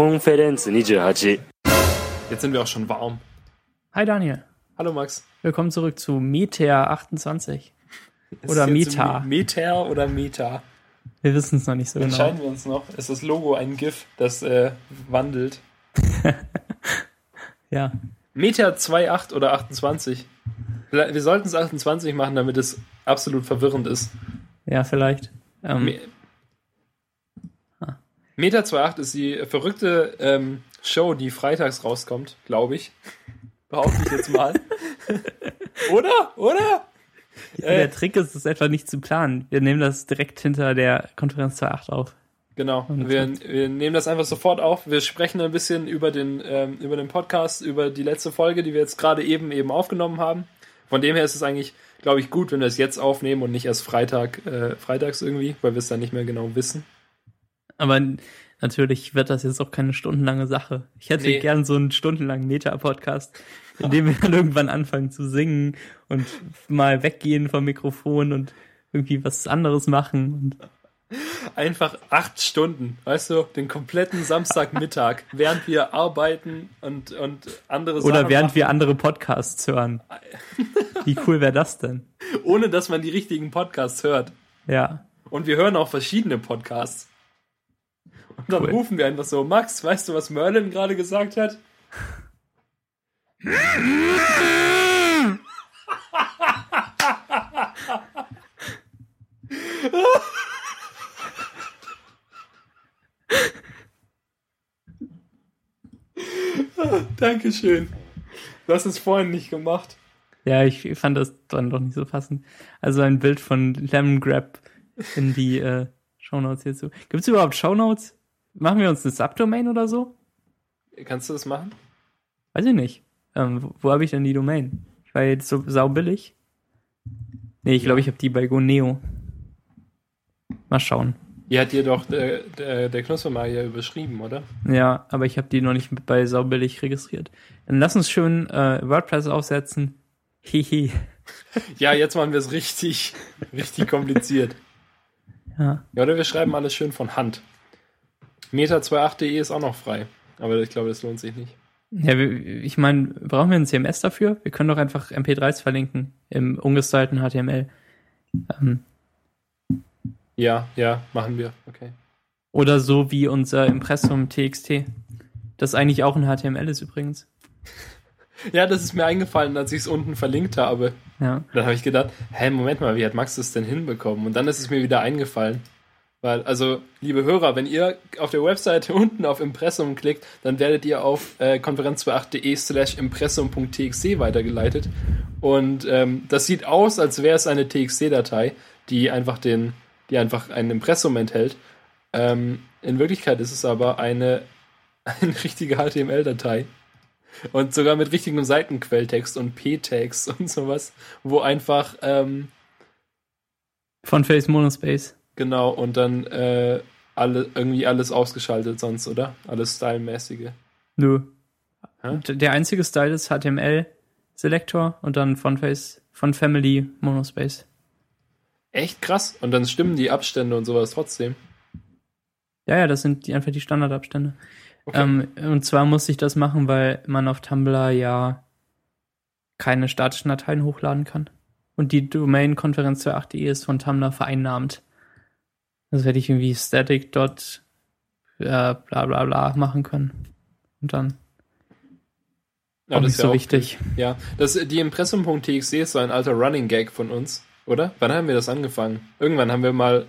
Konferenz 28 Jetzt sind wir auch schon warm. Hi Daniel, Hallo Max. willkommen zurück zu Meteor 28. Ist Oder Meta. Meter oder Meta? Wir wissen es noch nicht so genau. Entscheiden wir uns noch. Ist das Logo ein GIF, das äh, wandelt? Ja, Meter 2,8 oder 28? Vielleicht- Wir sollten es 28 machen, damit es absolut verwirrend ist. ja, vielleicht. Ähm, Me Meter 2,8 ist die verrückte ähm, Show, die freitags rauskommt, glaube ich. Behaupte ich jetzt mal. oder? Oder? der Äh, Trick ist es etwa nicht zu planen. Wir nehmen das direkt hinter der Konferenz 2.8 auf. Genau. Wir, wir nehmen das einfach sofort auf. Wir sprechen ein bisschen über den, ähm, über den Podcast, über die letzte Folge, die wir jetzt gerade eben eben aufgenommen haben. Von dem her ist es eigentlich, glaube ich, gut, wenn wir es jetzt aufnehmen und nicht erst Freitag, äh, freitags irgendwie, weil wir es dann nicht mehr genau wissen. Aber natürlich wird das jetzt auch keine stundenlange Sache. Ich hätte Nee. gern so einen stundenlangen Meta-Podcast, in dem wir dann irgendwann anfangen zu singen und mal weggehen vom Mikrofon und irgendwie was anderes machen. Einfach acht Stunden, weißt du, den kompletten Samstagmittag, während wir arbeiten und, und andere Oder Sachen während machen, wir andere Podcasts hören. Wie cool wäre das denn? ohne dass man die richtigen Podcasts hört. Ja. Und wir hören auch verschiedene Podcasts. Und dann Cool. rufen wir einfach so, Max, weißt du, was Merlin gerade gesagt hat? Dankeschön. Du hast es vorhin nicht gemacht. Ja, ich fand das dann doch nicht so passend. Also ein Bild von Lemon Grab in die äh, Shownotes hierzu. Gibt es überhaupt Shownotes? Machen wir uns eine Subdomain oder so? Kannst du das machen? Weiß ich nicht. Ähm, wo wo habe ich denn die Domain? Ich war jetzt so saubillig. Nee, ich glaube, ich habe die bei Goneo. Mal schauen. Die hat dir doch der, der, der Knuspermagier überschrieben, oder? Ja, aber ich habe die noch nicht bei saubillig registriert. Dann lass uns schön äh, WordPress aufsetzen. Hihi. Ja, jetzt machen wir es richtig, richtig kompliziert. Ja. Ja, oder wir schreiben alles schön von Hand. Meta28.de ist auch noch frei. Aber ich glaube, das lohnt sich nicht. Ja, ich meine, brauchen wir ein CMS dafür? Wir können doch einfach MP3s verlinken im ungestylten HTML. Ähm, Ja, ja, machen wir. Okay. oder so wie unser Impressum TXT. Das eigentlich auch ein HTML ist übrigens. Ja, das ist mir eingefallen, als ich es unten verlinkt habe. Ja. Dann habe ich gedacht, hä, Moment mal, wie hat Max das denn hinbekommen? Und dann ist es mir wieder eingefallen. Weil, also, liebe Hörer, wenn ihr auf der Webseite unten auf Impressum klickt, dann werdet ihr auf äh, konferenz28.de slash impressum.txt weitergeleitet. Und ähm, das sieht aus, als wäre es eine TXT-Datei, die einfach den, die einfach ein Impressum enthält. Ähm, in Wirklichkeit ist es aber eine, eine richtige HTML-Datei. Und sogar mit richtigem Seitenquelltext und P-Tags und sowas, wo einfach, ähm, Von Face Monospace. Genau, und dann äh, alle, irgendwie alles ausgeschaltet sonst, oder? Alles Stylemäßige. Nö. Hä? Der einzige Style ist HTML Selector und dann von Face, von Family Monospace. Echt krass. Und dann stimmen die Abstände und sowas trotzdem. Ja, ja, das sind die, einfach die Standardabstände. Okay. Ähm, und zwar musste ich das machen, weil man auf Tumblr ja keine statischen Dateien hochladen kann. Und die Domain Konferenz 28.de ist von Tumblr vereinnahmt. Also hätte ich irgendwie static dot äh, bla bla bla machen können. Und dann Ja, auch das nicht ist ja so auch- wichtig. Ja, das, die Impressum.txt ist so ein alter Running Gag von uns, oder? Wann haben wir das angefangen? Irgendwann haben wir mal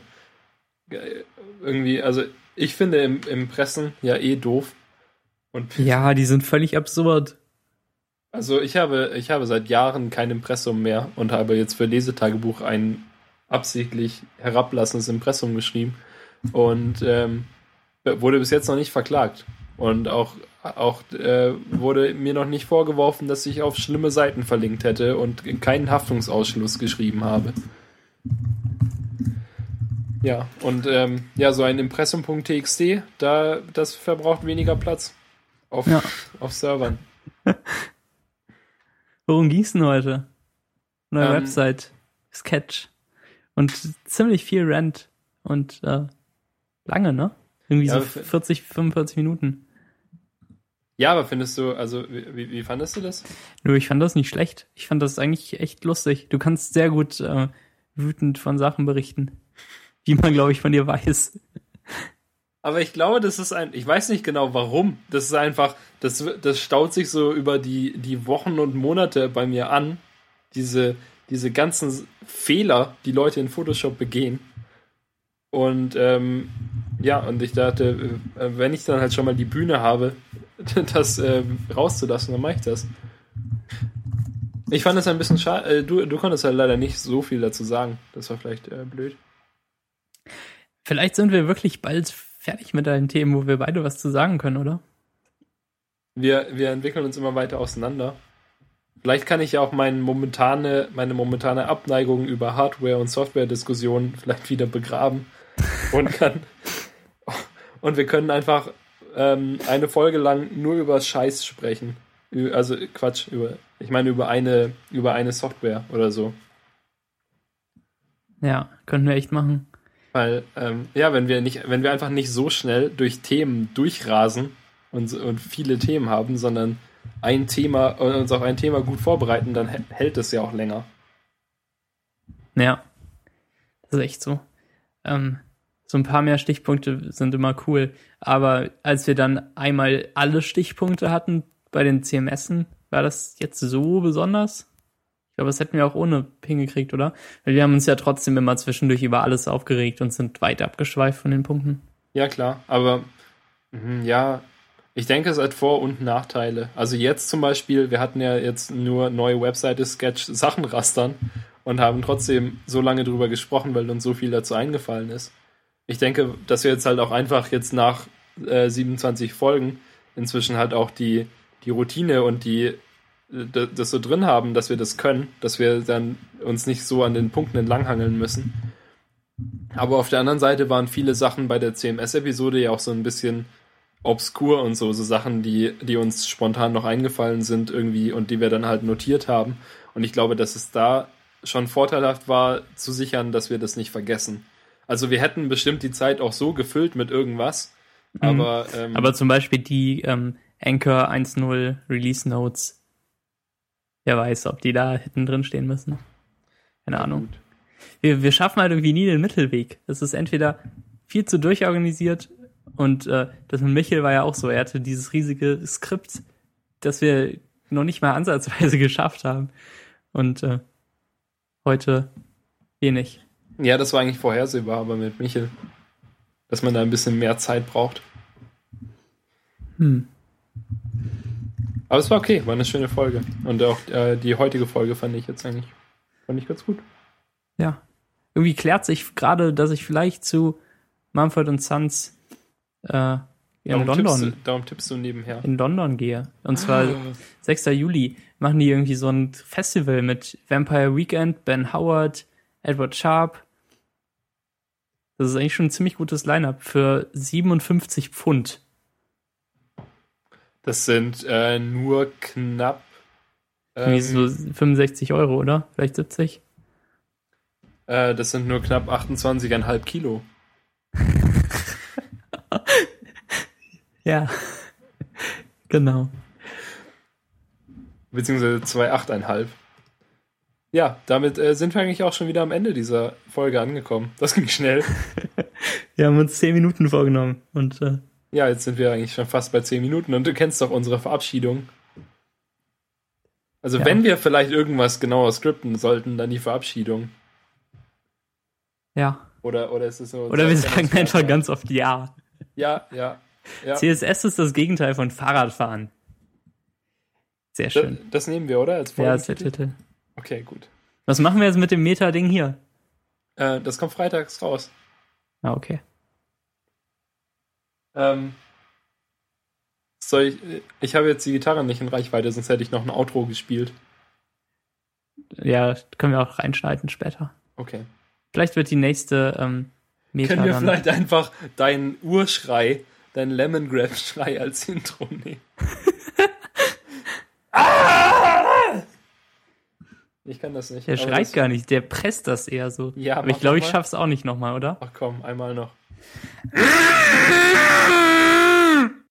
äh, irgendwie, also ich finde im Impressen ja eh doof. Und Ja, die sind völlig absurd. Also ich habe, ich habe seit Jahren kein Impressum mehr und habe jetzt für Lesetagebuch ein absichtlich herablassendes Impressum geschrieben und ähm, wurde bis jetzt noch nicht verklagt. Und auch, auch äh, wurde mir noch nicht vorgeworfen, dass ich auf schlimme Seiten verlinkt hätte und keinen Haftungsausschluss geschrieben habe. Ja, und ähm, ja, so ein Impressum.txt, da, das verbraucht weniger Platz auf, Ja. auf Servern. Worum ging's denn heute? Neue Ähm, Website, Sketch und ziemlich viel Rant und äh, lange, ne? Irgendwie Ja, so für- 40, 45 Minuten. Ja, aber findest du, also wie, wie, wie fandest du das? Nur ich fand das nicht schlecht. Ich fand das eigentlich echt lustig. Du kannst sehr gut äh, wütend von Sachen berichten. Wie man, glaube ich, von dir weiß. Aber ich glaube, das ist ein, ich weiß nicht genau warum. Das ist einfach, das, das staut sich so über die, die Wochen und Monate bei mir an. Diese, diese ganzen Fehler, die Leute in Photoshop begehen. Und ähm, ja, und ich dachte, äh, wenn ich dann halt schon mal die Bühne habe, das äh, rauszulassen, dann mache ich das. Ich fand es ein bisschen schade. Äh, du, du konntest halt leider nicht so viel dazu sagen. Das war vielleicht äh, blöd. Vielleicht sind wir wirklich bald fertig mit allen Themen, wo wir beide was zu sagen können, oder? Wir, wir entwickeln uns immer weiter auseinander. Vielleicht kann ich ja auch meine momentane, meine momentane Abneigung über Hardware- und Software-Diskussionen vielleicht wieder begraben und kann. Und wir können einfach ähm, eine Folge lang nur über Scheiß sprechen. Also Quatsch, über, ich meine über eine, über eine Software oder so. Ja, könnten wir echt machen. Weil, ähm, ja, wenn wir nicht, wenn wir einfach nicht so schnell durch Themen durchrasen und, und viele Themen haben, sondern ein Thema, uns auf ein Thema gut vorbereiten, dann hält es ja auch länger. Ja, das ist echt so. Ähm, so ein paar mehr Stichpunkte sind immer cool. Aber als wir dann einmal alle Stichpunkte hatten bei den CMSen, war das jetzt so besonders? Ich glaube, das hätten wir auch ohne hingekriegt, oder? Weil wir haben uns ja trotzdem immer zwischendurch über alles aufgeregt und sind weit abgeschweift von den Punkten. Ja, klar. Aber mh, ja, ich denke, es hat Vor- und Nachteile. Also jetzt zum Beispiel, wir hatten ja jetzt nur neue Webseite Sketch Sachen rastern und haben trotzdem so lange drüber gesprochen, weil uns so viel dazu eingefallen ist. Ich denke, dass wir jetzt halt auch einfach jetzt nach äh, 27 Folgen inzwischen halt auch die, die Routine und die das so drin haben, dass wir das können, dass wir dann uns nicht so an den Punkten entlanghangeln müssen. Aber auf der anderen Seite waren viele Sachen bei der CMS-Episode ja auch so ein bisschen obskur und so, so Sachen, die, die uns spontan noch eingefallen sind irgendwie und die wir dann halt notiert haben. Und ich glaube, dass es da schon vorteilhaft war, zu sichern, dass wir das nicht vergessen. Also wir hätten bestimmt die Zeit auch so gefüllt mit irgendwas, mhm. aber... Ähm, aber zum Beispiel die ähm, Anchor 1.0 Release Notes, wer weiß, ob die da hinten drin stehen müssen. Keine ja, Ahnung. Wir, wir schaffen halt irgendwie nie den Mittelweg. Das ist entweder viel zu durchorganisiert und äh, das mit Michel war ja auch so. Er hatte dieses riesige Skript, das wir noch nicht mal ansatzweise geschafft haben. Und äh, heute wenig. Ja, das war eigentlich vorhersehbar, aber mit Michel, dass man da ein bisschen mehr Zeit braucht. Hm. Aber es war okay, war eine schöne Folge. Und auch äh, die heutige Folge fand ich jetzt eigentlich fand ich ganz gut. Ja. Irgendwie klärt sich gerade, dass ich vielleicht zu Mumford und Sons äh, in darum London. Tippst du, darum tippst du nebenher. In London gehe. Und zwar ah. 6. Juli machen die irgendwie so ein Festival mit Vampire Weekend, Ben Howard, Edward Sharp. Das ist eigentlich schon ein ziemlich gutes Line-up für 57 Pfund. Das sind äh, nur knapp. Ähm, so 65 Euro, oder? Vielleicht 70? Äh, das sind nur knapp 28,5 Kilo. ja. genau. Beziehungsweise 2,8,5. Ja, damit äh, sind wir eigentlich auch schon wieder am Ende dieser Folge angekommen. Das ging schnell. wir haben uns 10 Minuten vorgenommen und äh, ja, jetzt sind wir eigentlich schon fast bei 10 Minuten und du kennst doch unsere Verabschiedung. Also ja. wenn wir vielleicht irgendwas genauer skripten sollten, dann die Verabschiedung. Ja. Oder, oder ist es so? Oder wir sagen einfach ganz oft Ja. Ja, ja, ja. CSS ist das Gegenteil von Fahrradfahren. Sehr schön. Das, das nehmen wir, oder? Als ja, als der Titel. Okay, gut. Was machen wir jetzt mit dem Meta-Ding hier? Äh, das kommt freitags raus. Ah, okay. Ähm, soll ich, ich habe jetzt die Gitarre nicht in Reichweite, sonst hätte ich noch ein Outro gespielt. Ja, können wir auch reinschneiden später. Okay. Vielleicht wird die nächste ähm, Meta Können wir vielleicht einfach deinen Urschrei, deinen Lemongrass-Schrei als Intro nehmen? ah! Ich kann das nicht. Der schreit gar nicht, der presst das eher so. Ja, aber ich glaube, ich schaff's auch nicht nochmal, oder? Ach komm, einmal noch.